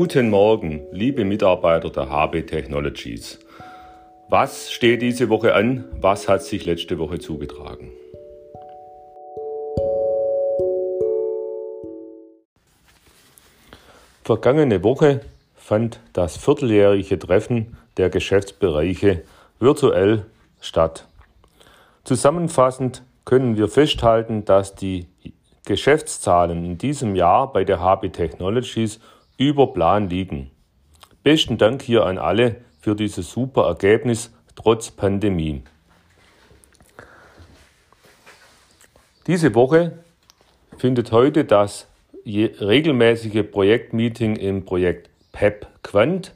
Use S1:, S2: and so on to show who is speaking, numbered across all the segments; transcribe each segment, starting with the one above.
S1: Guten Morgen, liebe Mitarbeiter der HB Technologies. Was steht diese Woche an? Was hat sich letzte Woche zugetragen? Vergangene Woche fand das vierteljährige Treffen der Geschäftsbereiche virtuell statt. Zusammenfassend können wir festhalten, dass die Geschäftszahlen in diesem Jahr bei der HB Technologies über Plan liegen. Besten Dank hier an alle für dieses super Ergebnis trotz Pandemie. Diese Woche findet heute das regelmäßige Projektmeeting im Projekt PEP Quant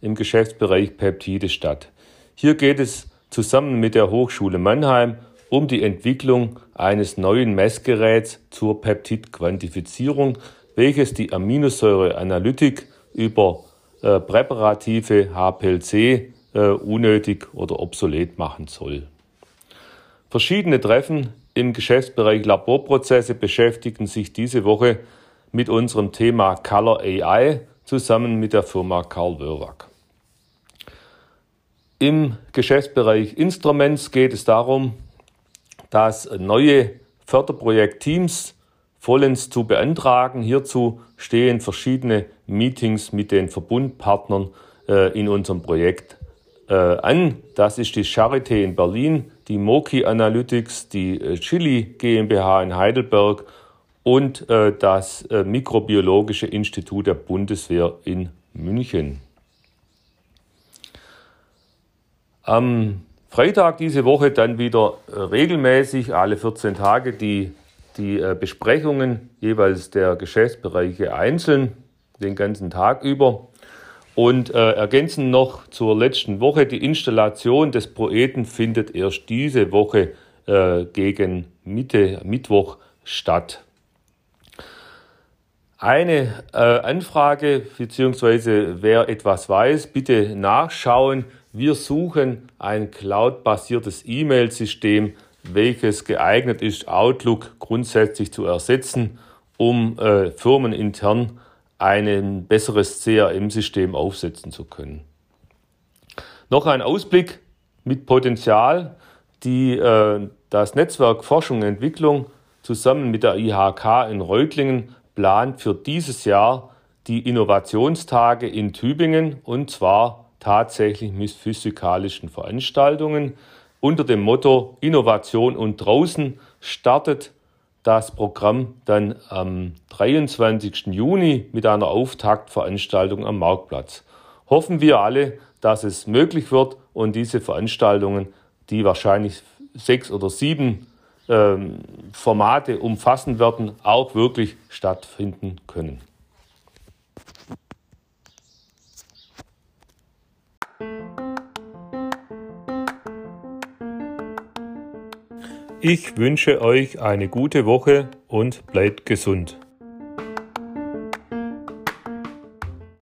S1: im Geschäftsbereich Peptide statt. Hier geht es zusammen mit der Hochschule Mannheim um die Entwicklung eines neuen Messgeräts zur Peptidquantifizierung, welches die Aminosäureanalytik über äh, präparative HPLC äh, unnötig oder obsolet machen soll. Verschiedene Treffen im Geschäftsbereich Laborprozesse beschäftigen sich diese Woche mit unserem Thema Color AI zusammen mit der Firma Karl Wörwag. Im Geschäftsbereich Instruments geht es darum, dass neue Förderprojektteams vollends zu beantragen. Hierzu stehen verschiedene Meetings mit den Verbundpartnern äh, in unserem Projekt äh, an. Das ist die Charité in Berlin, die Moki Analytics, die äh, Chili GmbH in Heidelberg und äh, das äh, Mikrobiologische Institut der Bundeswehr in München. Am Freitag diese Woche dann wieder äh, regelmäßig alle 14 Tage die, die äh, Besprechungen jeweils der Geschäftsbereiche einzeln, den ganzen Tag über. Und äh, ergänzen noch zur letzten Woche, die Installation des Poeten findet erst diese Woche äh, gegen Mitte, Mittwoch statt. Eine äh, Anfrage, beziehungsweise wer etwas weiß, bitte nachschauen. Wir suchen ein cloud-basiertes E-Mail-System, welches geeignet ist, Outlook grundsätzlich zu ersetzen, um äh, firmenintern ein besseres CRM-System aufsetzen zu können. Noch ein Ausblick mit Potenzial, die äh, das Netzwerk Forschung und Entwicklung zusammen mit der IHK in Reutlingen plant für dieses Jahr die Innovationstage in Tübingen und zwar tatsächlich mit physikalischen Veranstaltungen. Unter dem Motto Innovation und draußen startet das Programm dann am 23. Juni mit einer Auftaktveranstaltung am Marktplatz. Hoffen wir alle, dass es möglich wird und diese Veranstaltungen, die wahrscheinlich sechs oder sieben ähm, Formate umfassen werden, auch wirklich stattfinden können. Ich wünsche euch eine gute Woche und bleibt gesund.